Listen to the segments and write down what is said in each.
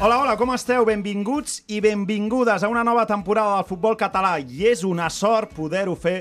Hola, hola, com esteu? Benvinguts i benvingudes a una nova temporada del futbol català i és una sort poder-ho fer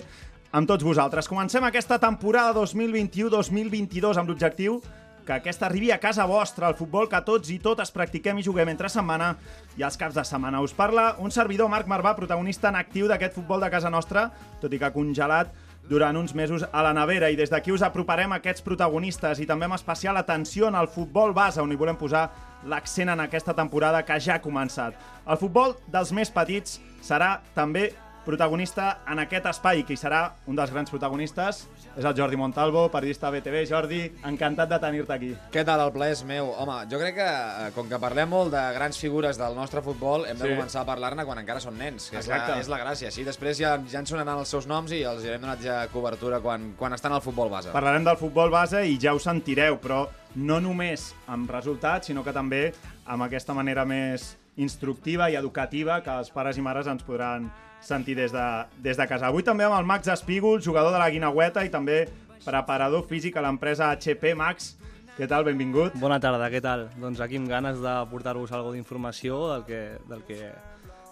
amb tots vosaltres. Comencem aquesta temporada 2021-2022 amb l'objectiu que aquesta arribi a casa vostra, el futbol que tots i totes practiquem i juguem entre setmana i els caps de setmana. Us parla un servidor, Marc Marvà, protagonista en actiu d'aquest futbol de casa nostra, tot i que congelat durant uns mesos a la nevera i des d'aquí us aproparem aquests protagonistes i també amb especial atenció en el futbol base on hi volem posar l'accent en aquesta temporada que ja ha començat. El futbol dels més petits serà també protagonista en aquest espai, que hi serà un dels grans protagonistes, és el Jordi Montalvo, periodista BTV. Jordi, encantat de tenir-te aquí. Què tal, el plaer és meu? Home, jo crec que, eh, com que parlem molt de grans figures del nostre futbol, hem de Sí. començar a parlar-ne quan encara són nens, que és la, Exacte. és la gràcia. Així després ja, ja ens sonaran els seus noms i els hi hem donat ja cobertura quan, quan estan al futbol base. Parlarem del futbol base i ja ho sentireu, però no només amb resultats, sinó que també amb aquesta manera més instructiva i educativa que els pares i mares ens podran sentir des de, des de casa. Avui també amb el Max Espígol, jugador de la Guinaueta i també preparador físic a l'empresa HP Max. Què tal? Benvingut. Bona tarda, què tal? Doncs aquí amb ganes de portar-vos alguna d'informació del que, del que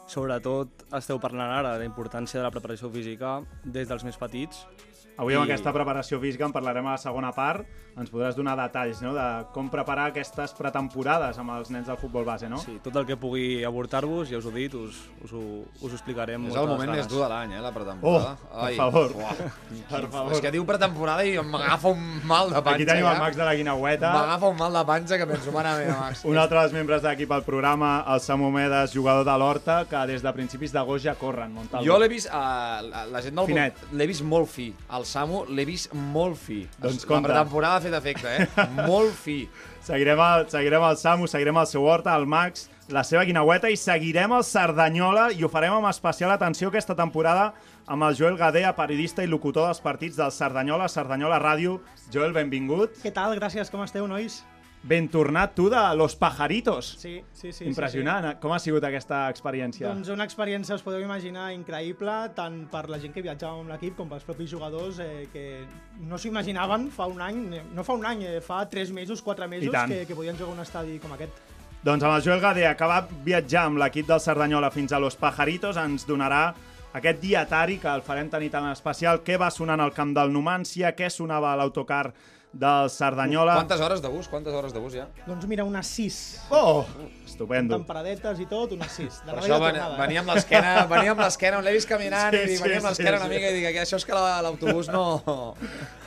sobretot esteu parlant ara, la importància de la preparació física des dels més petits. Avui amb I- aquesta preparació física en parlarem a la segona part. Ens podràs donar detalls no? de com preparar aquestes pretemporades amb els nens del futbol base, no? Sí, tot el que pugui aportar-vos, ja us ho he dit, us, us, ho, us ho explicarem És el moment més dur de l'any, eh, la pretemporada. Oh, per favor. Uah. Per favor. És que diu pretemporada i m'agafa un mal de panxa. Aquí tenim el ja. Max de la Guinaueta. M'agafa un mal de panxa que penso, mare meva, Max. Un altre dels membres d'equip al programa, el Samu Medes, jugador de l'Horta, que des de principis d'agost ja corren, Montalvo. Jo l'he vist, uh, la, la gent del Finet. l'he vist molt fi. El Samu l'he vist molt fi. Doncs la compte. pretemporada ha fet efecte, eh? molt fi. Seguirem el, seguirem el Samu, seguirem el seu Horta, el Max, la seva Guinaueta i seguirem el Cerdanyola i ho farem amb especial atenció aquesta temporada amb el Joel Gadea, periodista i locutor dels partits del Cerdanyola, Cerdanyola Ràdio. Joel, benvingut. Què tal? Gràcies, com esteu, nois? Ben tornat tu de Los Pajaritos. Sí, sí, sí. Impressionant. eh? Com ha sigut aquesta Sí, sí. experiència? Doncs una experiència, us podeu imaginar, increïble, tant per la gent que viatjava amb l'equip com pels propis jugadors eh, que no s'ho imaginaven fa un any, eh, no fa un any, eh, fa tres mesos, quatre mesos, que, que podien jugar un estadi com aquest. Doncs amb el Joel Gadea, que va viatjar amb l'equip del Cerdanyola fins a Los Pajaritos, ens donarà aquest dietari que el farem tenir tan especial, què va sonant al camp del Numància, què sonava a l'autocar del Cerdanyola... Quantes hores de bus? Quantes hores de bus ja? Doncs mira, unes 6. Oh, estupendo. Temperadetes i tot, unes 6. De Per la això ven, tornada, venia amb l'esquena, venia amb l'esquena, on l'he vist caminant Sí, i sí, venia amb sí, l'esquena una sí. mica i dic, que això és que la- l'autobús no...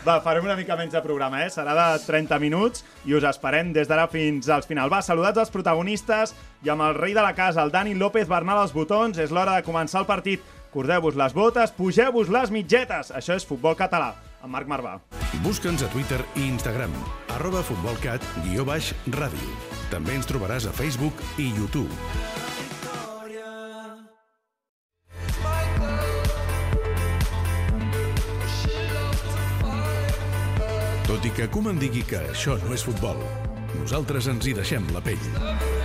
Va, farem una mica menys de programa, eh? Serà de 30 minuts i us esperem des d'ara fins al final. Va, saludats els protagonistes i amb el rei de la casa, el Dani López Bernal als botons. És l'hora de començar el partit. Cordeu-vos les botes, pugeu-vos les mitgetes. Això és Futbol Català, amb Marc Marvà. Busca'ns a Twitter i Instagram, arroba futbolcat, guió baix, ràdio. També ens trobaràs a Facebook i YouTube. Tot i que Koeman digui que això no és futbol, nosaltres ens hi deixem la pell.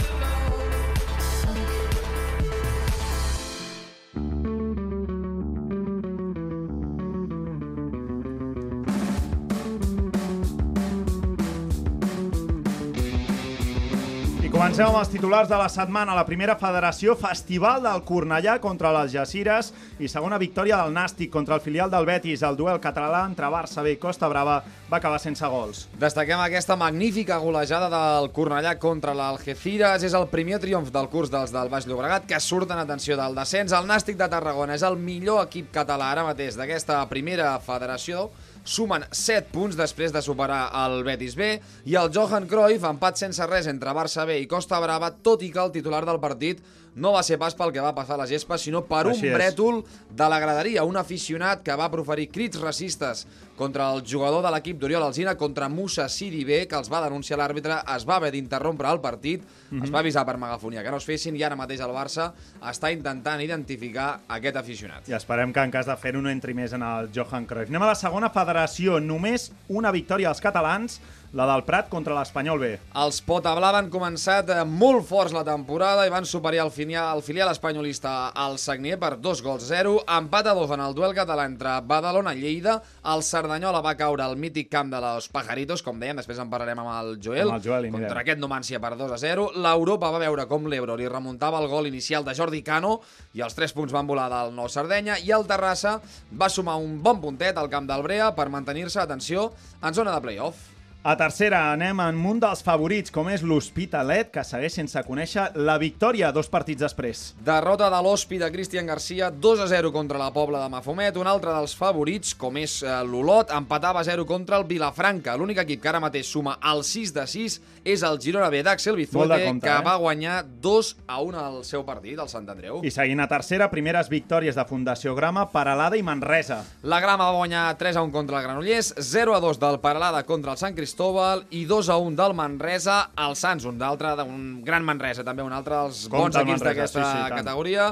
Comencem amb els titulars de la setmana. La primera federació, Festival del Cornellà contra les Jacires i segona victòria del Nàstic contra el filial del Betis. El duel català entre Barça B i Costa Brava va acabar sense gols. Destaquem aquesta magnífica golejada del Cornellà contra l'Algeciras. És el primer triomf del curs dels del Baix Llobregat que surten atenció del descens. El Nàstic de Tarragona és el millor equip català ara mateix d'aquesta primera federació. Sumen 7 punts després de superar el Betis B i el Johan Cruyff, empat sense res entre Barça B i Costa Brava, tot i que el titular del partit no va ser pas pel que va passar a la gespa, sinó per Així un és. brètol de la graderia, un aficionat que va proferir crits racistes contra el jugador de l'equip d'Oriol Alzina, contra Musa Siribé, que els va denunciar l'àrbitre, es va haver d'interrompre el partit, Mhm. es va avisar per megafonia que no es fessin i ara mateix el Barça està intentant identificar aquest aficionat. I esperem que en cas de fer-ho no entri més en el Johan Cruyff. Anem a la segona federació. Només una victòria dels catalans, la del Prat contra l'Espanyol B. Els Potablava han començat eh, molt forts la temporada i van superar el filial, el filial espanyolista al Sagnier per dos gols a zero. Empat a dos en el duel català entre Badalona i Lleida. El Cerdanyola va caure al mític camp de los Pajaritos, com dèiem, després en parlarem amb el Joel. Amb el Joel, contra mirem. aquest Numància per 2 a 0. L'Europa va veure com l'Ebro li remuntava el gol inicial de Jordi Cano i els 3 punts van volar del Nou Sardenya i el Terrassa va sumar un bon puntet al camp del Brea per mantenir-se, atenció, en zona de play-off. A tercera anem en un dels favorits, com és l'Hospitalet, que segueix sense conèixer la victòria dos partits després. Derrota de l'Hospi de Cristian Garcia, 2 a 0 contra la Pobla de Mafumet. Un altre dels favorits, com és eh, l'Olot, empatava a 0 contra el Vilafranca. L'únic equip que ara mateix suma el 6 de 6 és el Girona B d'Axel Bizuete, compte, que eh? va guanyar 2 a 1 al seu partit, al Sant Andreu. I seguint a tercera, primeres victòries de Fundació Grama, Paralada i Manresa. La Grama va guanyar 3 a 1 contra el Granollers, 0 a 2 del Paralada contra el Sant Cristóbal i 2 a 1 del Manresa al Sants, un d'altre, un gran Manresa, també un altre dels Compte bons equips d'aquesta sí, sí, tant. categoria.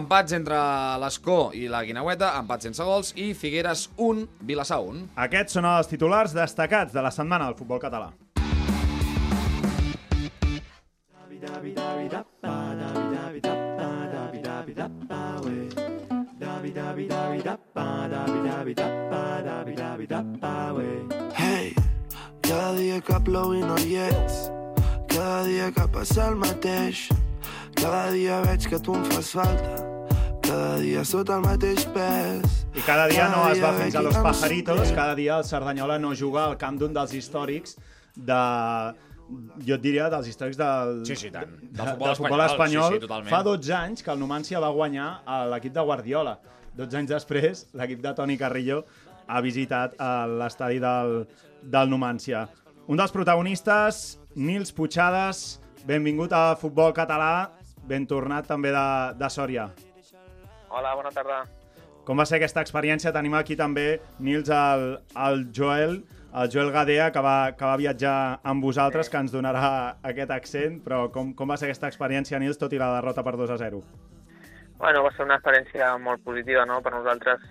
Empats entre l'Escó i la Guinaueta, empats sense gols, i Figueres 1, Vilassar 1. Aquests són els titulars destacats de la setmana del futbol català. Hey, cada dia que plou i no hi ets, cada dia que passa el mateix, cada dia veig que tu em fas falta, cada dia sota el mateix pes. I cada dia no es va Cada fins a los pajaritos, cada dia el Cerdanyola no juga al camp d'un dels històrics de jo et diria dels històrics del, Sí, sí, tant. de, Del futbol del futbol espanyol, espanyol. sí, sí, totalment. Fa 12 anys que el Numancia va guanyar a l'equip de Guardiola. 12 anys després, l'equip de Toni Carrillo ha visitat eh, l'estadi del, del Numancia. Un dels protagonistes, Nils Puigades, benvingut a Futbol Català, ben tornat també de, de Sòria. Hola, bona tarda. Com va ser aquesta experiència? Tenim aquí també, Nils, el, el Joel, el Joel Gadea, que va, que va viatjar amb vosaltres, que ens donarà aquest accent, però com, com va ser aquesta experiència, Nils, tot i la derrota per 2 a 0? Bueno, va ser una experiència molt positiva, no? Per nosaltres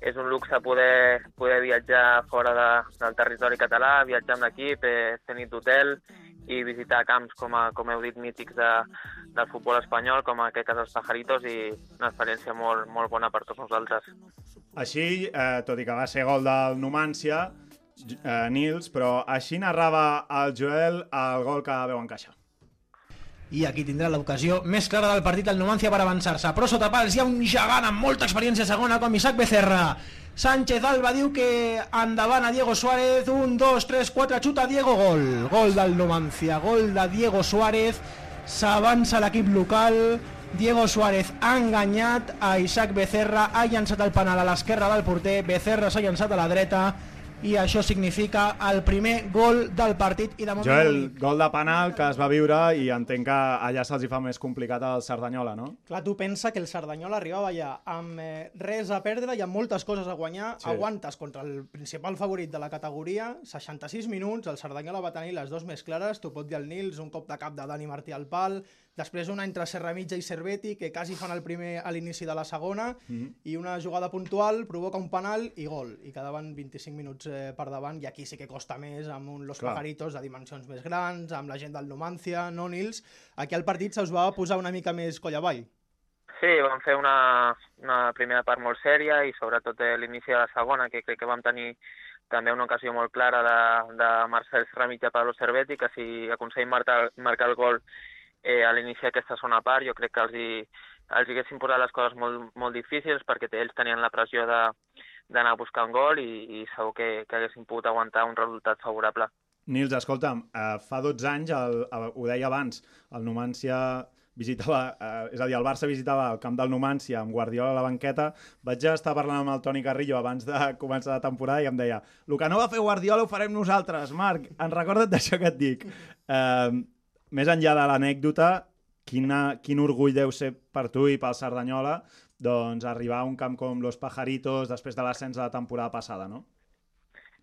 és un luxe poder, poder viatjar fora de, del territori català, viatjar amb l'equip, eh, fer nit d'hotel i visitar camps, com, a, com heu dit, mítics de, del futbol espanyol, com aquest cas els Pajaritos, i una experiència molt, molt bona per tots nosaltres. Així, eh, tot i que va ser gol del Numancia, eh, Nils, però així narrava el Joel el gol que veu encaixar. I aquí tindrà l'ocasió més clara del partit el Numancia per avançar-se. Però sota pals hi ha un gegant amb molta experiència Isaac Becerra. Sánchez Alba diu que Diego Suárez 1, 2, 3, 4, xuta Diego gol. Gol del Numancia, gol de Diego Suárez. S'avança l'equip local. Diego Suárez ha a Isaac Becerra ha llançat el penal a l'esquerra del porter. Becerra s'ha llançat a la dreta i això significa el primer gol del partit i de moment Joel, gol de penal que es va viure i entenc que allà se'ls hi fa més complicat al Cerdanyola, no? Clar, tu pensa que el Cerdanyola arribava allà amb eh, res a perdre i amb moltes coses a guanyar. Sí. Sí. Aguantes contra el principal favorit de la categoria, 66 minuts, el Cerdanyola va tenir les dues més clares, t'ho pot dir el Nils, un cop de cap de Dani Martí al pal, després una entre Serra Mitja i Cerveti, que quasi fan el primer a l'inici de la segona, mm. -hmm. i una jugada puntual provoca un penal i gol, i quedaven 25 minuts eh, per davant, i aquí sí que costa més, amb un Los Clar. Pajaritos de dimensions més grans, amb la gent del Numancia, no Nils, aquí al partit se us va posar una mica més coll avall. Sí, vam fer una, una primera part molt sèria i sobretot l'inici de la segona, que crec que vam tenir també una ocasió molt clara de, de Marcel Serramitja Pablo Cerveti, que si aconseguim marcar, marcar el gol eh, a l'inici d'aquesta segona part, jo crec que els hi, els hi haguessin posat les coses molt, molt difícils perquè ells tenien la pressió d'anar a buscar un gol i, i segur que, que haguessin pogut aguantar un resultat favorable. Nils, escolta'm, eh, fa 12 anys, el, el, ho deia abans, el Numancia visitava, eh, és a dir, el Barça visitava el camp del Numancia amb Guardiola a la banqueta. Vaig estar parlant amb el Toni Carrillo abans de començar la temporada i em deia el que no va fer Guardiola ho farem nosaltres, Marc. En recorda't d'això que et dic. Eh, més enllà de l'anècdota, quin orgull deu ser per tu i pel Cerdanyola doncs, arribar a un camp com Los Pajaritos després de l'ascens de la temporada passada, no?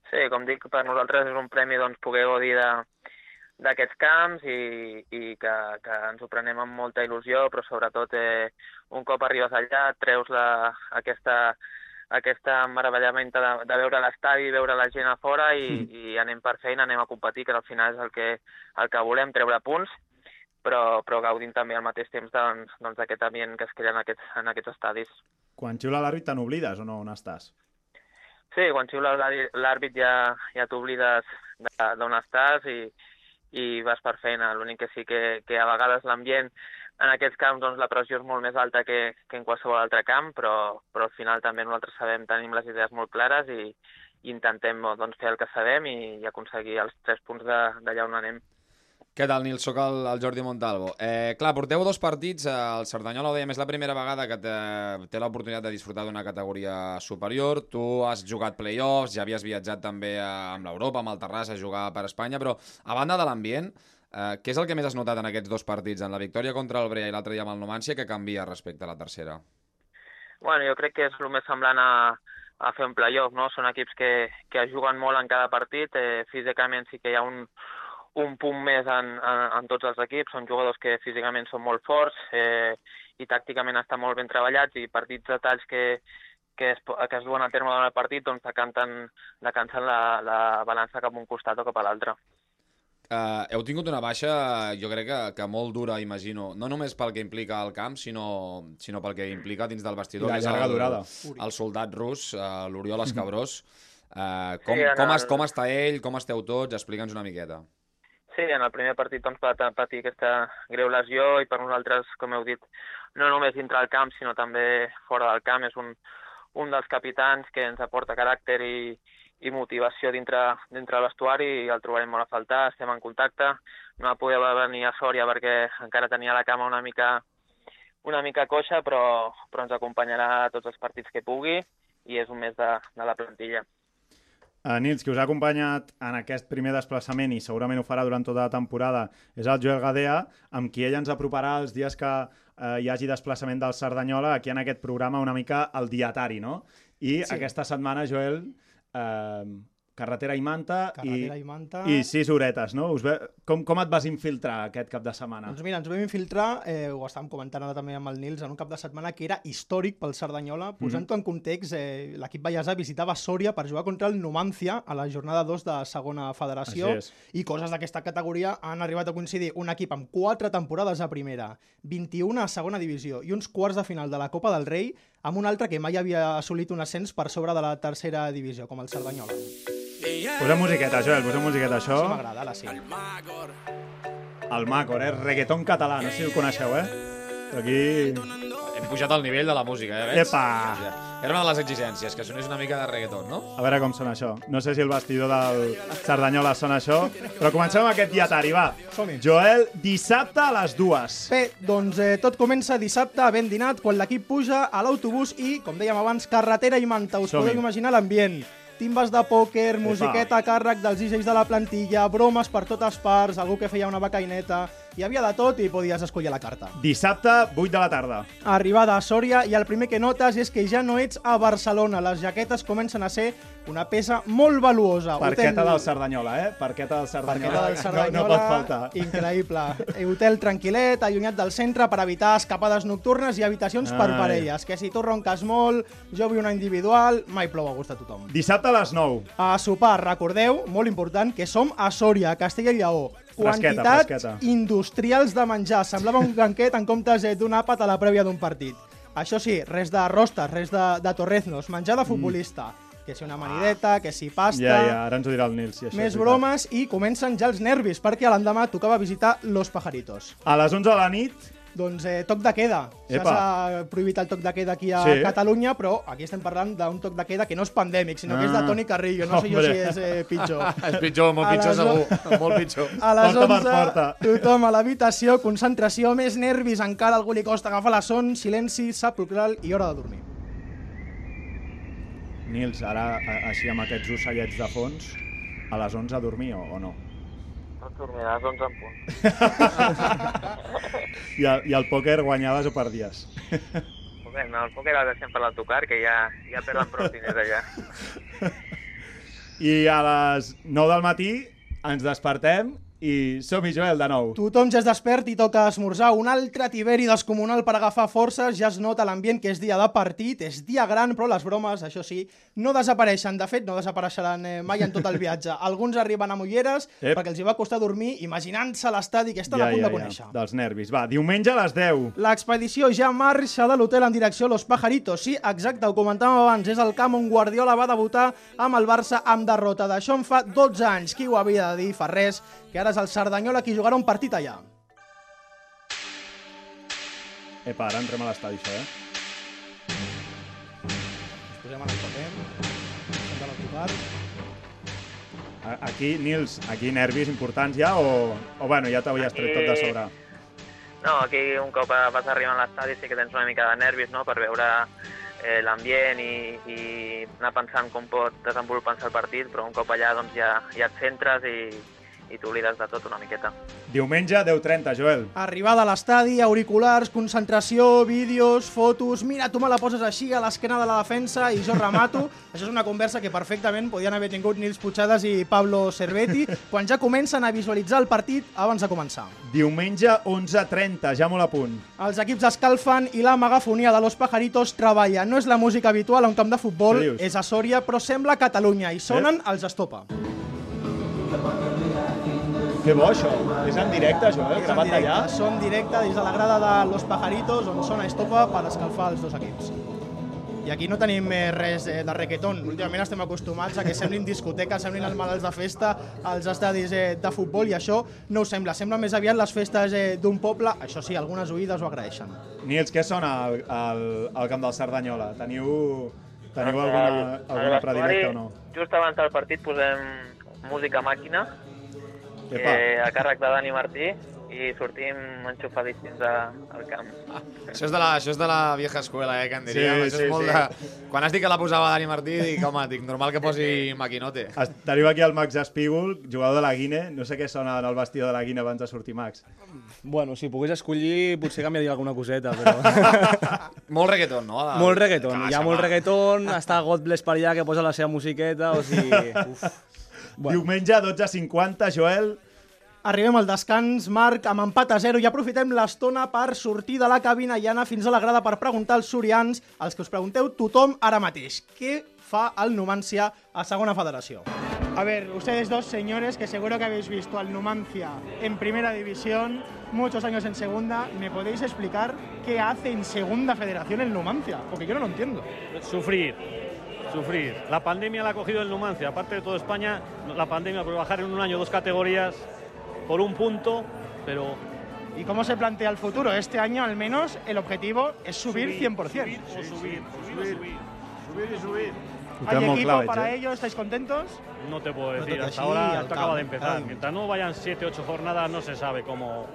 Sí, com dic, per nosaltres és un premi doncs, poder gaudir d'aquests camps i, i que, que ens ho prenem amb molta il·lusió, però sobretot eh, un cop arribes allà treus la, aquesta, aquesta meravellament de, de veure l'estadi, veure la gent a fora i, mm. i anem per feina, anem a competir, que al final és el que, el que volem, treure punts, però, però gaudint també al mateix temps doncs, doncs d'aquest doncs, ambient que es crea en aquests, en aquests estadis. Quan xiula l'àrbit te n'oblides o no? On estàs? Sí, quan xiula l'àrbit ja, ja t'oblides d'on estàs i, i vas per feina. L'únic que sí que, que a vegades l'ambient en aquests camps doncs, la pressió és molt més alta que, que en qualsevol altre camp, però, però al final també nosaltres sabem, tenim les idees molt clares i, i intentem doncs, fer el que sabem i, i aconseguir els tres punts d'allà on anem. Què tal, Nil? Soc el, el Jordi Montalvo. Eh, clar, porteu dos partits, eh, el Cerdanyola ho dèiem, és la primera vegada que té, té l'oportunitat de disfrutar d'una categoria superior. Tu has jugat play-offs, ja havies viatjat també a, amb l'Europa, amb el Terrassa, a jugar per Espanya, però a banda de l'ambient, eh, què és el que més has notat en aquests dos partits, en la victòria contra el Brea i l'altre dia amb el Numancia, que canvia respecte a la tercera? Bueno, jo crec que és el més semblant a, a fer un play-off, no? Són equips que, que juguen molt en cada partit, eh, físicament sí que hi ha un, un punt més en, en, en tots els equips. Són jugadors que físicament són molt forts eh, i tàcticament estan molt ben treballats i partits de talls que, que es, que es duen a terme durant el partit doncs decanten, decanten la, la balança cap a un costat o cap a l'altre. Uh, heu tingut una baixa, jo crec que, que molt dura, imagino, no només pel que implica el camp, sinó, sinó pel que implica dins del vestidor. I la llarga el, durada. El soldat rus, uh, l'Oriol Escabrós. Uh, com, sí, com, es, com està ell, com esteu tots? Explica'ns una miqueta. Sí, en el primer partit doncs, va patir aquesta greu lesió i per nosaltres, com heu dit, no només dintre del camp, sinó també fora del camp. És un, un dels capitans que ens aporta caràcter i, i motivació dintre, dintre l'estuari i el trobarem molt a faltar, estem en contacte. No va poder venir a Sòria perquè encara tenia la cama una mica, una mica coixa, però, però ens acompanyarà a tots els partits que pugui i és un mes de, de la plantilla. Uh, Nils, qui us ha acompanyat en aquest primer desplaçament i segurament ho farà durant tota la temporada és el Joel Gadea, amb qui ell ens aproparà els dies que uh, hi hagi desplaçament del Cerdanyola aquí en aquest programa una mica el dietari, no? I sí. aquesta setmana, Joel, Carretera i Manta, Carretera i, i Manta... i sis horetes, no? Us ve... com, com et vas infiltrar aquest cap de setmana? Doncs mira, ens vam infiltrar, eh, ho estàvem comentant ara també amb el Nils, en un cap de setmana que era històric pel Cerdanyola. Mhm. Posant-ho mm -hmm. en context, eh, l'equip Vallèsà visitava Sòria per jugar contra el Numancia a la jornada 2 de segona federació i coses d'aquesta categoria han arribat a coincidir un equip amb 4 temporades a primera, 21 a segona divisió i uns quarts de final de la Copa del Rei amb un altre que mai havia assolit un ascens per sobre de la tercera divisió, com el Cerdanyola. Posa musiqueta, Joel, posa musiqueta, això. Sí, m'agrada, la sí. El Macor, eh? Reggaeton català, no sé si ho coneixeu, eh? Aquí... Hem pujat el nivell de la música, eh? Veig? Epa! Era una de les exigències, que sonés una mica de reggaeton, no? A veure com sona això. No sé si el vestidor del Cerdanyola sona això, però comencem amb aquest dietari, va. Joel, dissabte a les dues. Bé, doncs eh, tot comença dissabte, ben dinat, quan l'equip puja a l'autobús i, com dèiem abans, carretera i manta. Us podeu imaginar l'ambient timbes de pòquer, musiqueta a càrrec dels DJs de la plantilla, bromes per totes parts, algú que feia una becaineta... Hi havia de tot i podies escollir la carta. Dissabte, 8 de la tarda. Arribada a Sòria i el primer que notes és que ja no ets a Barcelona. Les jaquetes comencen a ser una peça molt valuosa. Parqueta Hotel... del Cerdanyola, eh? Parqueta del Cerdanyola. Parqueta del Cerdanyola. No, no pot faltar. Increïble. Hotel tranquil·let, allunyat del centre per evitar escapades nocturnes i habitacions Ai. per parelles. Que si tu ronques molt, jo vull una individual, mai plou a gust a tothom. Dissabte a les 9. A sopar, recordeu, molt important, que som a Sòria, Castella i Lleó quantitats fresqueta, fresqueta. industrials de menjar. Semblava un banquet en comptes eh, d'un àpat a la prèvia d'un partit. Això sí, res de rostes, res de, de torreznos, menjar de futbolista. Mm. Que si una manideta, que si pasta... Ja, ja, ara ens ho dirà el Nils. Si això més bromes i comencen ja els nervis, perquè l'endemà tocava visitar Los Pajaritos. A les 11 de la nit doncs eh, toc de queda. Ja s'ha prohibit el toc de queda aquí a sí? Catalunya, però aquí estem parlant d'un toc de queda que no és pandèmic, sinó ah. que és de ah. Toni Carrillo. No sé jo si és eh, pitjor. és pitjor, molt pitjor les... segur. molt pitjor. A les porta 11, porta. tothom a l'habitació, concentració, més nervis, encara algú li costa agafar la son, silenci, sepulcral i hora de dormir. Nils, ara així amb aquests ocellets de fons, a les 11 a dormir o, o no? No dormiràs 11 en punt. I, el, I el pòquer guanyaves o perdies? Poker, no, el pòquer ha de sempre l'autocar, que ja, ja perden prou diners allà. I a les 9 del matí ens despertem i som-hi, Joel, de nou. Tothom ja es despert i toca esmorzar. Un altre tiberi descomunal per agafar forces. Ja es nota l'ambient que és dia de partit, és dia gran, però les bromes, això sí, no desapareixen. De fet, no desapareixeran eh, mai en tot el viatge. Alguns arriben amb ulleres Ep. perquè els hi va costar dormir imaginant-se l'estadi que estan a punt de conèixer. dels nervis. Va, diumenge a les 10. L'expedició ja marxa de l'hotel en direcció a Los Pajaritos. Sí, exacte, ho comentàvem abans. És el camp on Guardiola va debutar amb el Barça amb derrota. D'això en fa 12 anys. Qui ho havia de dir? Fa res, que ara és el Cerdanyola qui jugarà un partit allà. Epa, ara entrem a l'estadi, això, eh? Ens posem en el paper. Som de l'autocar. Aquí, Nils, aquí nervis importants ja o, o bueno, ja t'havies tret tot de sobre? No, aquí un cop vas arribant a l'estadi sí que tens una mica de nervis no? per veure eh, l'ambient i, i anar pensant com pot desenvolupar-se el partit, però un cop allà doncs, ja, ja et centres i, i t'oblides de tot una miqueta. Diumenge, 10.30, Joel. Arribada a l'estadi, auriculars, concentració, vídeos, fotos... Mira, tu me la poses així a l'esquena de la defensa i jo remato. Això és una conversa que perfectament podien haver tingut Nils Puigades i Pablo Cerveti quan ja comencen a visualitzar el partit abans de començar. Diumenge, 11.30, ja molt a punt. Els equips escalfen i la megafonia de Los Pajaritos treballa. No és la música habitual a un camp de futbol, és a Sòria, però sembla Catalunya i sonen els Estopa. Que bo, això. És en directe, És en gravat directe, allà. Som directe des de la grada de Los Pajaritos, on sona Estopa per escalfar els dos equips. I aquí no tenim eh, res eh, de requeton. Últimament estem acostumats a que semblin discoteques, semblin els malalts de festa als estadis eh, de futbol i això no ho sembla. Sembla més aviat les festes eh, d'un poble. Això sí, algunes oïdes ho agraeixen. Nils, què sona al, al, al camp del Cerdanyola? Teniu, teniu Doncs, alguna, al- al alguna vestuari, predilecta o no? Just abans del partit posem música màquina, Epa. eh, a càrrec de Dani Martí, i sortim enxufadíssims a, al camp. Això és, de la, això és de la vieja escuela, eh, que en diríem. Sí, això sí, és molt sí. de... Quan has dit que la posava Dani Martí, dic, home, dic, normal que posi maquinote. Es- Teniu aquí el Max Espígol, jugador de la Guine. No sé què sona en el vestidor de la Guine abans de sortir, Max. Bueno, si pogués escollir, potser canviaria alguna coseta, però... Molt reggaeton, no? El- molt reggaeton. Ah, Hi ha molt reggaeton, està God Bless per allà, que posa la seva musiqueta, o sigui... Uf. Bueno. Diumenge, 12.50, Joel. Arribem al descans, Marc, amb empat a 0 i aprofitem l'estona per sortir de la cabina i anar fins a la grada per preguntar als sorians, als que us pregunteu tothom ara mateix. Què fa el Numancia a segona federació? A ver, ustedes dos señores que seguro que habéis visto al Numancia en primera división, muchos años en segunda, ¿me podéis explicar qué hace en segunda federación el Numancia? Porque yo no lo entiendo. Sufrir, sufrir. La pandemia la ha cogido el Numancia, aparte de toda España, la pandemia por bajar en un año dos categorías por un punto, pero ¿Y cómo se plantea el futuro? Este año al menos el objetivo es subir, 100%. Subir, o subir, subir, subir, subir y subir. ¿Hay equipo para ello? ¿Estáis contentos? No te puedo No decir, toca hasta así, ahora esto acaba de empezar. Mientras no vayan 7, 8 jornadas no se sabe cómo...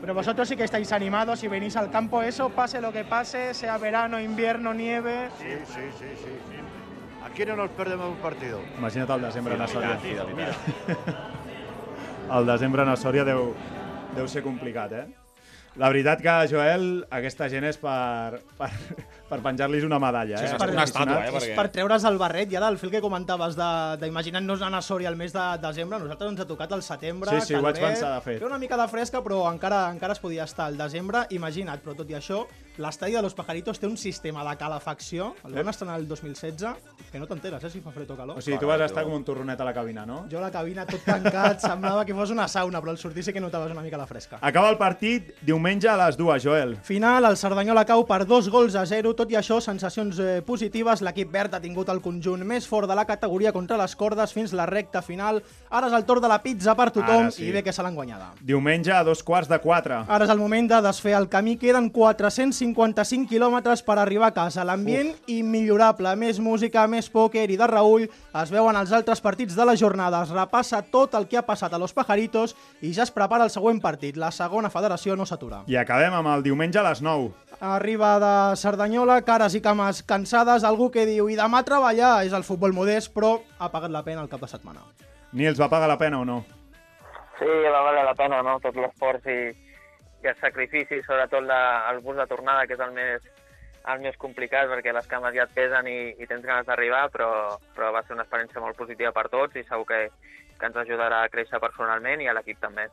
Pero vosotros sí que estáis animados y venís al campo, eso, pase lo que pase, sea verano, invierno, nieve. Sí, sí, sí, sí. Aquí no nos perdemos un partido. Imagina't el desembre a Sòria. Mira, mira. El desembre a Sòria deu, deu ser complicat, eh? La veritat que, Joel, aquesta gent és per, per, per penjar-los una medalla, eh? Sí, és una estàtua, eh, És per treure's el barret, i ara el fil que comentaves de- d'imaginar-nos anar a Sòria el mes de desembre, nosaltres ens ha tocat el setembre, Sí, sí, ho vaig pensar, de fet. Feia una mica de fresca, però encara encara es podia estar al desembre, imagina't, però tot i això, l'estadi de Los Pajaritos té un sistema de calefacció, el van estrenar el 2016, que no t'enteres, eh, si fa fred o calor. O sigui, tu vas estar com un torronet a la cabina, no? Jo a la cabina tot tancat, semblava que fos una sauna, però al sortir sí que notaves una mica la fresca. Acaba el partit diumenge a les dues, Joel. Final, el Cerdanyola cau per dos gols a zero, tot i això, sensacions eh, positives, l'equip verd ha tingut el conjunt més fort de la categoria contra les cordes fins la recta final. Ara és el torn de la pizza per tothom Ara sí. i bé que se l'han guanyada. Diumenge a dos quarts de quatre. Ara és el moment de desfer el camí. Queden 455 quilòmetres per arribar a casa. L'ambient immillorable. Més música, més pòquer i de Raül. Es veuen els altres partits de la jornada. Es repassa tot el que ha passat a Los Pajaritos i ja es prepara el següent partit. La segona federació no s'atura. I acabem amb el diumenge a les 9. Arriba de Cerdanyola, cares i cames cansades, algú que diu i demà treballar és el futbol modest, però ha pagat la pena el cap de setmana. Nils, va pagar la pena o no? Sí, va valer la pena, no? Tot l'esforç i, i el sacrifici, sobretot la, el bus de tornada, que és el més, el més complicat, perquè les cames ja et pesen i, i tens ganes d'arribar, però, però va ser una experiència molt positiva per tots i segur que, que ens ajudarà a créixer personalment i a l'equip també.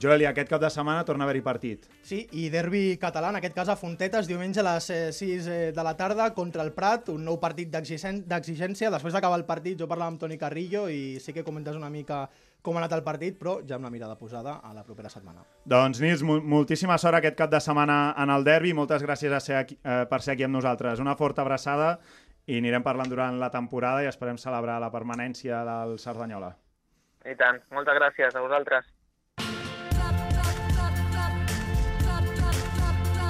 Joel, i aquest cap de setmana torna a haver-hi partit. Sí, i derbi català, en aquest cas a Fontetes, diumenge a les eh, 6 eh, de la tarda contra el Prat, un nou partit d'exigèn- d'exigència. Després d'acabar el partit jo parlava amb Toni Carrillo i sí que comentes una mica com ha anat el partit, però ja amb la mirada posada a la propera setmana. Doncs, Nils, mo moltíssima sort aquest cap de setmana en el derbi. Moltes gràcies a ser aquí, eh, per ser aquí amb nosaltres. Una forta abraçada i anirem parlant durant la temporada i esperem celebrar la permanència del Cerdanyola. I tant. Moltes gràcies a vosaltres.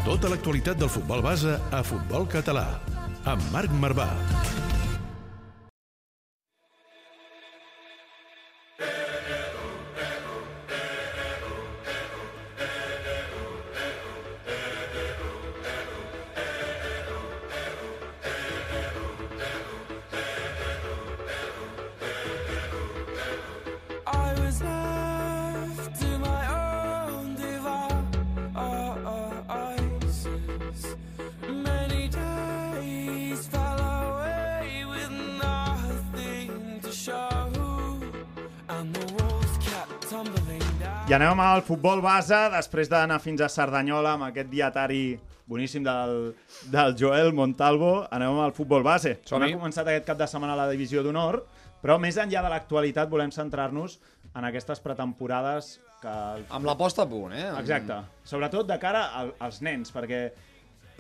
Tota l'actualitat del futbol base a Futbol Català, amb Marc Marvà. I anem al futbol base, després d'anar fins a Cerdanyola amb aquest dietari boníssim del, del Joel Montalvo, anem al futbol base. On ha començat aquest cap de setmana la divisió d'honor, però més enllà de l'actualitat volem centrar-nos en aquestes pretemporades que... Amb la posta a punt, eh? Amb- Exacte. Sobretot de cara al, als nens, perquè...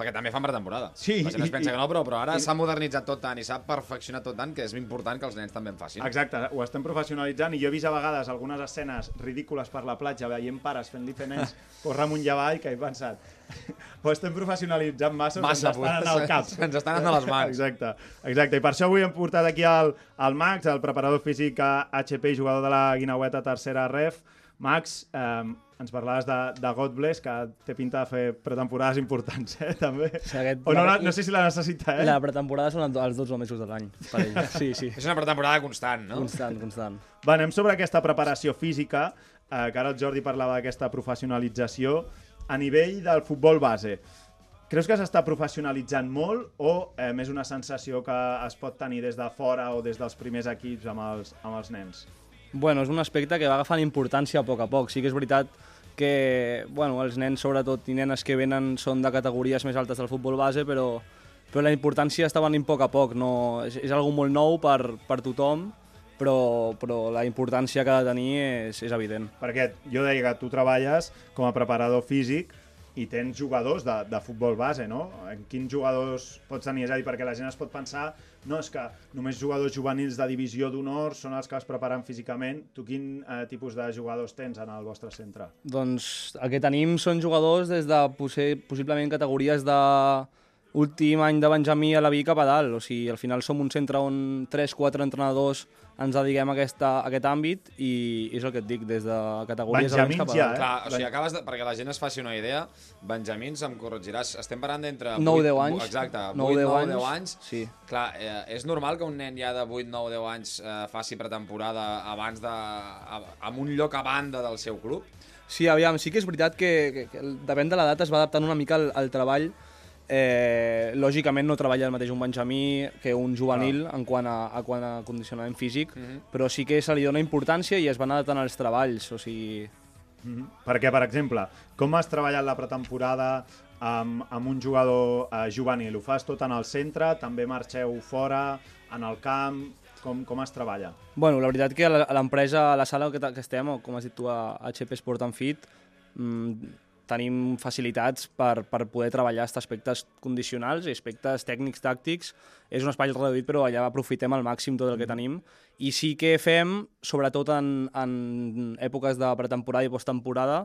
Perquè també fan pretemporada. Sí, La gent es pensa i- que no, però, però ara s'ha modernitzat tot tant i s'ha perfeccionat tot tant que és important que els nens també en facin. Exacte, ho estem professionalitzant i jo he vist a vegades algunes escenes ridícules per la platja veient pares fent-li fer nens córrer amunt i avall que he pensat ho estem professionalitzant massa, Massa, ens estan al cap. ens estan anant a les mans. Exacte, exacte. I per això avui hem portat aquí el, el Max, el preparador físic a HP i jugador de la Guinaueta tercera ref. Max, eh, ens parlaves de, de God Bless, que té pinta de fer pretemporades importants, eh, també. Sí, aquest- o no, la, no sé si la necessita, eh? La pretemporada són els 12 mesos de l'any per ell. Sí, sí. És una pretemporada constant, no? Constant, constant. Va, anem sobre aquesta preparació física, eh, que ara el Jordi parlava d'aquesta professionalització. A nivell del futbol base, creus que s'està professionalitzant molt o eh, més una sensació que es pot tenir des de fora o des dels primers equips amb els, amb els nens? Bueno, és un aspecte que va agafant importància a poc a poc. Sí que és veritat que bueno, els nens, sobretot, i nenes que venen són de categories més altes del futbol base, però, però la importància està venint a poc a poc. No, és, és algo molt nou per, per tothom, però, però la importància que ha de tenir és, és evident. Perquè jo deia que tu treballes com a preparador físic i tens jugadors de, de futbol base, no? En quins jugadors pots tenir? És a dir, perquè la gent es pot pensar no, és que només jugadors juvenils de divisió d'honor són els que es preparen físicament. Tu quin eh, tipus de jugadors tens en el vostre centre? Doncs el que tenim són jugadors des de possi possiblement categories de últim any de Benjamí a la Vic cap a dalt. O sigui, al final som un centre on 3-4 entrenadors ens dediquem a, aquesta, a aquest àmbit i és el que et dic, des de categories Benjamins cap a ja, eh? Clar, o sigui, acabes de, perquè la gent es faci una idea, Benjamins, em corregiràs, estem parlant d'entre... 9-10 vuit- anys. Exacte, 9-10 8-9-10 anys, anys. sí. Clar, eh, és normal que un nen ja de 8-9-10 anys eh, faci pretemporada abans de... A, amb un lloc a banda del seu club? Sí, aviam, sí que és veritat que, que, que depèn de l'edat es va adaptant una mica al, al treball. Eh, lògicament no treballa el mateix un benjamí que un juvenil en quant a, a, quant a condicionament físic, Mhm. però sí que se li dona importància i es van adaptant als treballs, o sigui... Mm -hmm. Perquè, per exemple, com has treballat la pretemporada amb, amb un jugador eh, juvenil? Ho fas tot en el centre? També marxeu fora, en el camp? Com, com es treballa? Bueno, la veritat que a l'empresa, a la sala que, que estem, com has dit tu, a HP Sport and Fit, mmm, tenim facilitats per, per poder treballar aquests aspectes condicionals i aspectes tècnics, tàctics. És un espai reduït, però allà aprofitem al màxim tot el que tenim. I sí que fem, sobretot en, en èpoques de pretemporada i posttemporada,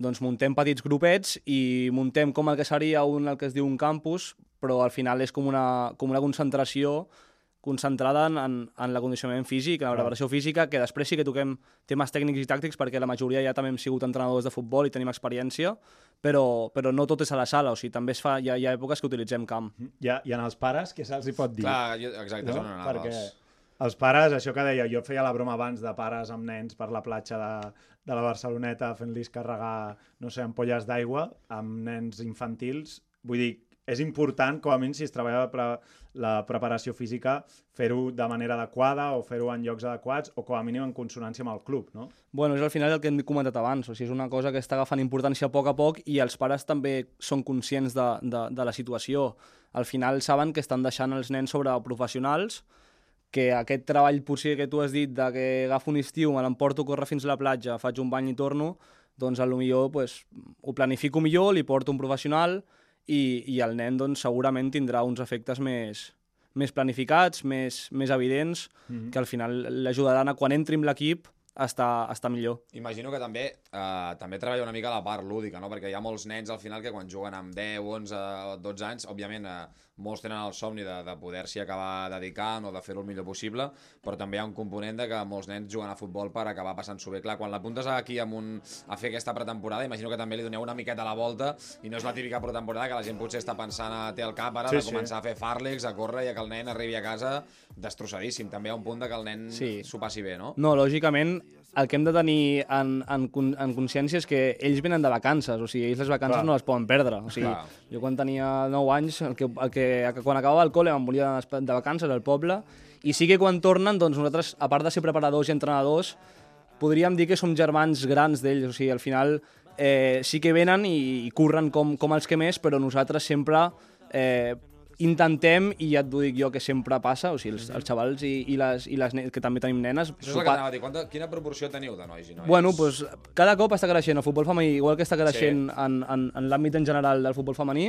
doncs muntem petits grupets i muntem com el que seria un, el que es diu un campus, però al final és com una, com una concentració concentrada en, en, en l'acondicionament físic, en la Clar. preparació física, que després sí que toquem temes tècnics i tàctics, perquè la majoria ja també hem sigut entrenadors de futbol i tenim experiència, però, però no tot és a la sala, o sigui, també es fa, hi ha, hi ha èpoques que utilitzem camp. I, i en els pares, què se'ls hi pot dir? Clar, jo, exacte, No? anaves. Perquè- els pares, això que deia, jo feia la broma abans de pares amb nens per la platja de, de la Barceloneta fent-los carregar, no sé, ampolles d'aigua amb nens infantils. Vull dir, és important, com a mínim, si es treballa la, pre la preparació física, fer-ho de manera adequada o fer-ho en llocs adequats o com a mínim en consonància amb el club, no? Bueno, és al final el que hem comentat abans, o sigui, és una cosa que està agafant importància a poc a poc i els pares també són conscients de, de, de la situació. Al final saben que estan deixant els nens sobre professionals, que aquest treball potser que tu has dit de que agafo un estiu, me l'emporto a córrer fins a la platja, faig un bany i torno, doncs a lo pues, ho planifico millor, li porto un professional i, i el nen doncs, segurament tindrà uns efectes més, més planificats, més, més evidents, mm -hmm. que al final l'ajudaran a quan entri en l'equip a estar millor. Imagino que també eh, també treballa una mica la part lúdica, no? perquè hi ha molts nens al final que quan juguen amb 10, 11, 12 anys, òbviament eh, molts tenen el somni de, de poder-s'hi acabar dedicant o de fer-ho el millor possible, però també hi ha un component de que molts nens juguen a futbol per acabar passant-s'ho bé. Clar, quan l'apuntes aquí amb un, a fer aquesta pretemporada, imagino que també li doneu una miqueta la volta i no és la típica pretemporada que la gent potser està pensant a té el cap ara Sí, de sí. començar a fer farlegs, a córrer i a que el nen arribi a casa destrossadíssim. També hi ha un punt de que el nen Sí. s'ho passi bé, no? No, lògicament, el que hem de tenir en, en, en consciència és que ells venen de vacances, o sigui, ells les vacances Clar. no les poden perdre. O sigui, Clar. jo quan tenia 9 anys, el que, el que, quan acabava el col·le me'n volia de vacances al poble, i sí que quan tornen, doncs nosaltres, a part de ser preparadors i entrenadors, podríem dir que som germans grans d'ells, o sigui, al final eh, sí que venen i, i curren com, com els que més, però nosaltres sempre eh, intentem, i ja et dic jo que sempre passa, o sigui, els, els xavals i, i, les, i les ne- que també tenim nenes... Això és el que anava a dir. Quanta, quina proporció teniu de nois i noies? Bueno, pues, cada cop està creixent el futbol femení, igual que està creixent Sí. en, en, en l'àmbit en general del futbol femení,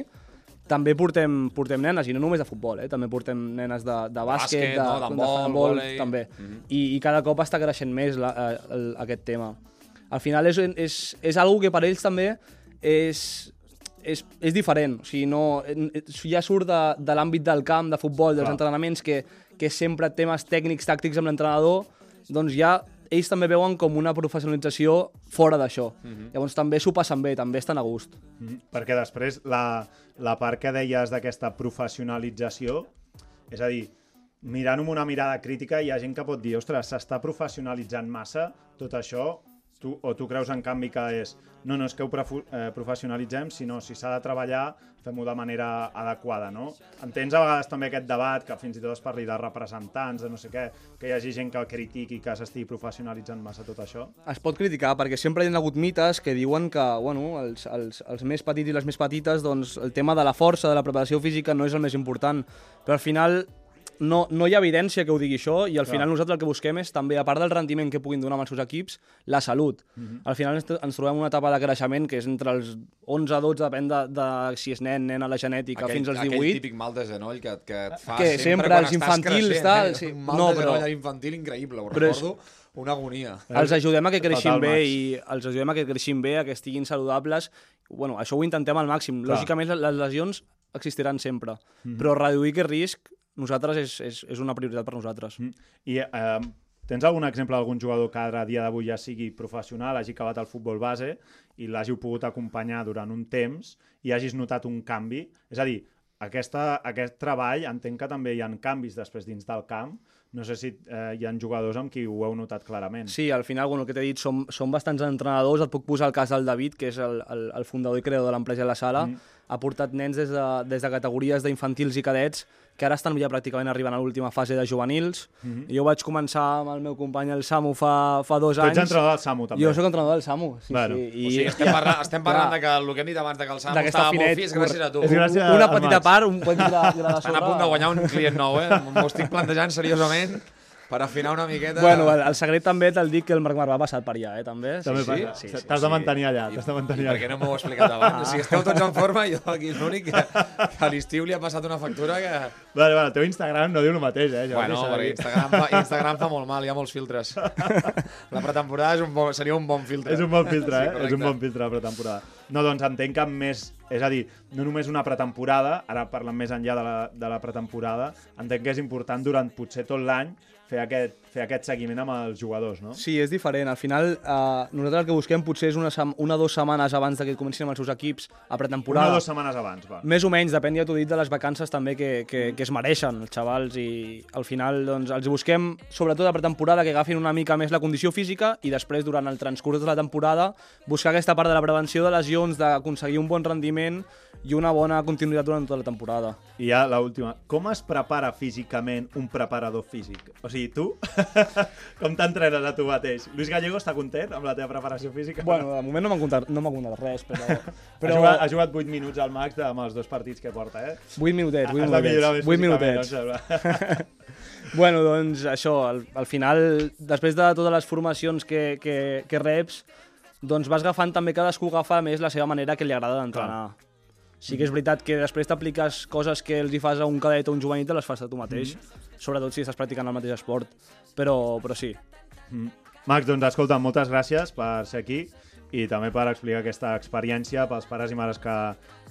també portem, portem nenes, i no només de futbol, eh? també portem nenes de, de bàsquet, Bàsquet, no? D'handbol, handbol, vòlei. també. Mhm. I, I cada cop està creixent més la, el, aquest tema. Al final és, és, és algo que per ells també és, és, és diferent, o sigui, no, ja surt de, de l'àmbit del camp, de futbol, dels Clar. entrenaments, que, que sempre temes tècnics, tàctics amb l'entrenador, doncs ja ells també veuen com una professionalització fora d'això. Mhm. Llavors també s'ho passen bé, també estan a gust. Mhm. Perquè després la, la part que deies d'aquesta professionalització, és a dir, mirant amb una mirada crítica hi ha gent que pot dir, ostres, s'està professionalitzant massa tot això, tu, o tu creus en canvi que és no, no és que ho eh, professionalitzem, sinó si s'ha de treballar, fem-ho de manera adequada, no? Entens a vegades també aquest debat que fins i tot es parli de representants, de no sé què, que hi hagi gent que critiqui que s'estigui professionalitzant massa tot això? Es pot criticar perquè sempre hi ha hagut mites que diuen que bueno, els, els, els més petits i les més petites doncs, el tema de la força, de la preparació física no és el més important, però al final no, no hi ha evidència que ho digui això i al Clar. final nosaltres el que busquem és també, a part del rendiment que puguin donar amb els seus equips, la salut. Mhm. Al final ens, ens trobem una etapa de creixement que és entre els 11 a 12, depèn de, de si és nen, nena, la genètica, aquell, fins als Aquell 18. típic mal de genoll que, que et fa Que sempre, sempre quan els estàs infantils, creixent, tal, eh? sí. Un mal No, de però- genoll infantil increïble, ho Però és- recordo, una agonia. Els ajudem a que creixin Total, bé Max. i els ajudem a que creixin bé, a que estiguin saludables. Bueno, això ho intentem al màxim. Clar. Lògicament, les- les lesions existiran sempre, Mhm. però reduir aquest risc nosaltres és, és, és una prioritat per nosaltres. Mm. I eh, tens algun exemple d'algun jugador que ara a dia d'avui ja sigui professional, hagi acabat el futbol base i l'hagi pogut acompanyar durant un temps i hagis notat un canvi? És a dir, aquesta, aquest treball, entenc que també hi ha canvis després dins del camp. No sé si eh, hi ha jugadors amb qui ho heu notat clarament. Sí, al final, bueno, el que t'he dit, som, som bastants entrenadors. Et puc posar el cas del David, que és el, el, el fundador i creador de l'empresa La Sala. Mm. Ha portat nens des de, des de categories d'infantils i cadets que ara estan ja pràcticament arribant a l'última fase de juvenils. Mhm. Jo vaig començar amb el meu company, el Samu, fa, fa dos Tu anys. ets entrenador del Samu, també. Jo sóc entrenador del Samu, sí, Bueno. sí. I... O sigui, estem parlant, estem parlant de que el que hem dit abans de que el Samu estava molt finet, fi és gràcies a tu. És gràcies Una petita part, un petit gra, gra de Estan a punt de guanyar un client nou, eh? M'ho estic plantejant seriosament per afinar una miqueta... Bueno, el, el secret també te'l dic que el Marc Marvà ha passat per allà, eh, també. També sí? Sí, sí, T'has de mantenir allà, I- t'has de mantenir I per allà. què no m'ho heu explicat abans? O sigui, esteu tots en forma i jo aquí és l'únic que, que a l'estiu li ha passat una factura que... Vale, vale, el teu Instagram no diu el mateix, eh? Jordi, Bueno, perquè dir. Instagram fa, Instagram fa molt mal, hi ha molts filtres. La pretemporada és un bon, seria un bon filtre. És un bon filtre, Sí, eh? és correcte. un bon filtre de pretemporada. No, doncs entenc que més... És a dir, no només una pretemporada, ara parlant més enllà de la, de la pretemporada, entenc que és important durant potser tot l'any fer aquest fer aquest seguiment amb els jugadors, no? Sí, és diferent. Al final, eh, nosaltres el que busquem potser és una, una o dues setmanes abans de que comencin amb els seus equips a pretemporada. Una o dues setmanes abans, va. Més o menys, depèn, ja t'ho dit, de les vacances també que, que, que es mereixen els xavals i al final doncs, els busquem, sobretot a pretemporada, que agafin una mica més la condició física i després, durant el transcurs de la temporada, buscar aquesta part de la prevenció de lesions, d'aconseguir un bon rendiment i una bona continuïtat durant tota la temporada. I ja l'última. Com es prepara físicament un preparador físic? O sigui, tu, com t'entrenes a tu mateix? Luis Gallego està content amb la teva preparació física? Bueno, de moment no m'ha contat, no contat res, però... Però... Ha, jugat, ha jugat 8 minuts al max de, amb els dos partits que porta, eh? 8 minutets, 8 Has de millorar minutets. més 8 físicament, minutets. bueno, doncs això, al, al final, després de totes les formacions que, que, que reps, doncs vas agafant també cadascú agafa més la seva manera que li agrada d'entrenar. Sí que és veritat que després t'apliques coses que els hi fas a un cadet o un juvenil te les fas a tu mateix, sobretot si estàs practicant el mateix esport, però, però sí. Mm. Max, doncs escolta, moltes gràcies per ser aquí i també per explicar aquesta experiència pels pares i mares que,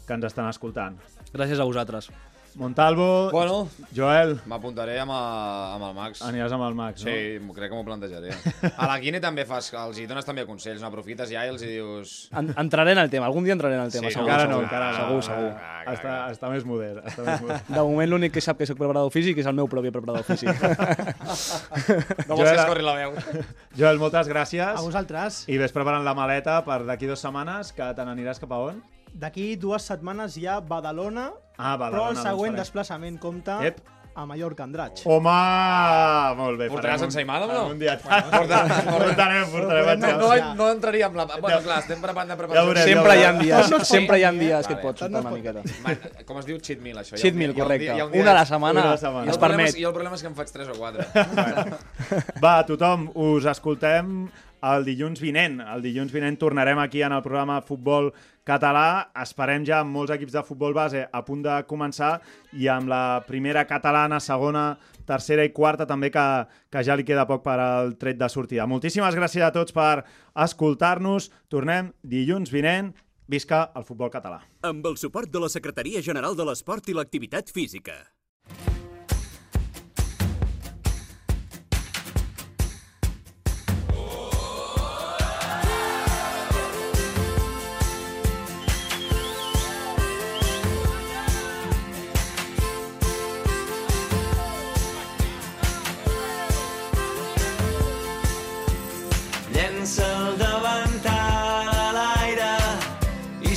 que ens estan escoltant. Gràcies a vosaltres. Montalvo, Bueno, Joel, m'apuntaré amb, a- amb el Max. aniràs amb el Max, no? Sí, m'ho- crec que m'ho plantejaré. A la Quine també fas, els hi dones també consells, no aprofites ja i els hi dius... En, entraré en el tema, algun dia entraré en el tema, Sí, segur. encara no, segur, encara no. segur, segur. Ah, Està, clar, està més modern, està més modern. De moment l'únic que sap que soc preparador físic és el meu propi preparador físic. No vols que Joel, escorri la veu. Joel, moltes gràcies. A vosaltres. I ves preparant la maleta per d'aquí dues setmanes, que te n'aniràs cap a on? D'aquí dues setmanes hi ha Badalona, Ah, però Badalona. el següent doncs farem. desplaçament compta Ep. a Mallorca, Andratx. Home! Molt bé. Portaràs farem un- ensaïmada o no? Un dia... Porta- portarem, portarem. No, no, no entraria amb la... Bueno, clar, estem preparant de Ja preparació. veurem, sempre hi ha dies, no sempre hi ha dies que et Vale, pots es una pot miqueta. Com es diu cheat meal, això? Cheat meal, correcte. dia- hi ha un dia Una a la setmana es permet. I el problema és que en faig 3 o 4. Va, tothom, us escoltem el dilluns vinent. El dilluns vinent tornarem aquí en el programa Futbol Català. Esperem ja amb molts equips de futbol base a punt de començar i amb la primera catalana, segona, tercera i quarta també que, que ja li queda poc per al tret de sortida. Moltíssimes gràcies a tots per escoltar-nos. Tornem dilluns vinent. Visca el futbol català. Amb el suport de la Secretaria General de l'Esport i l'Activitat Física.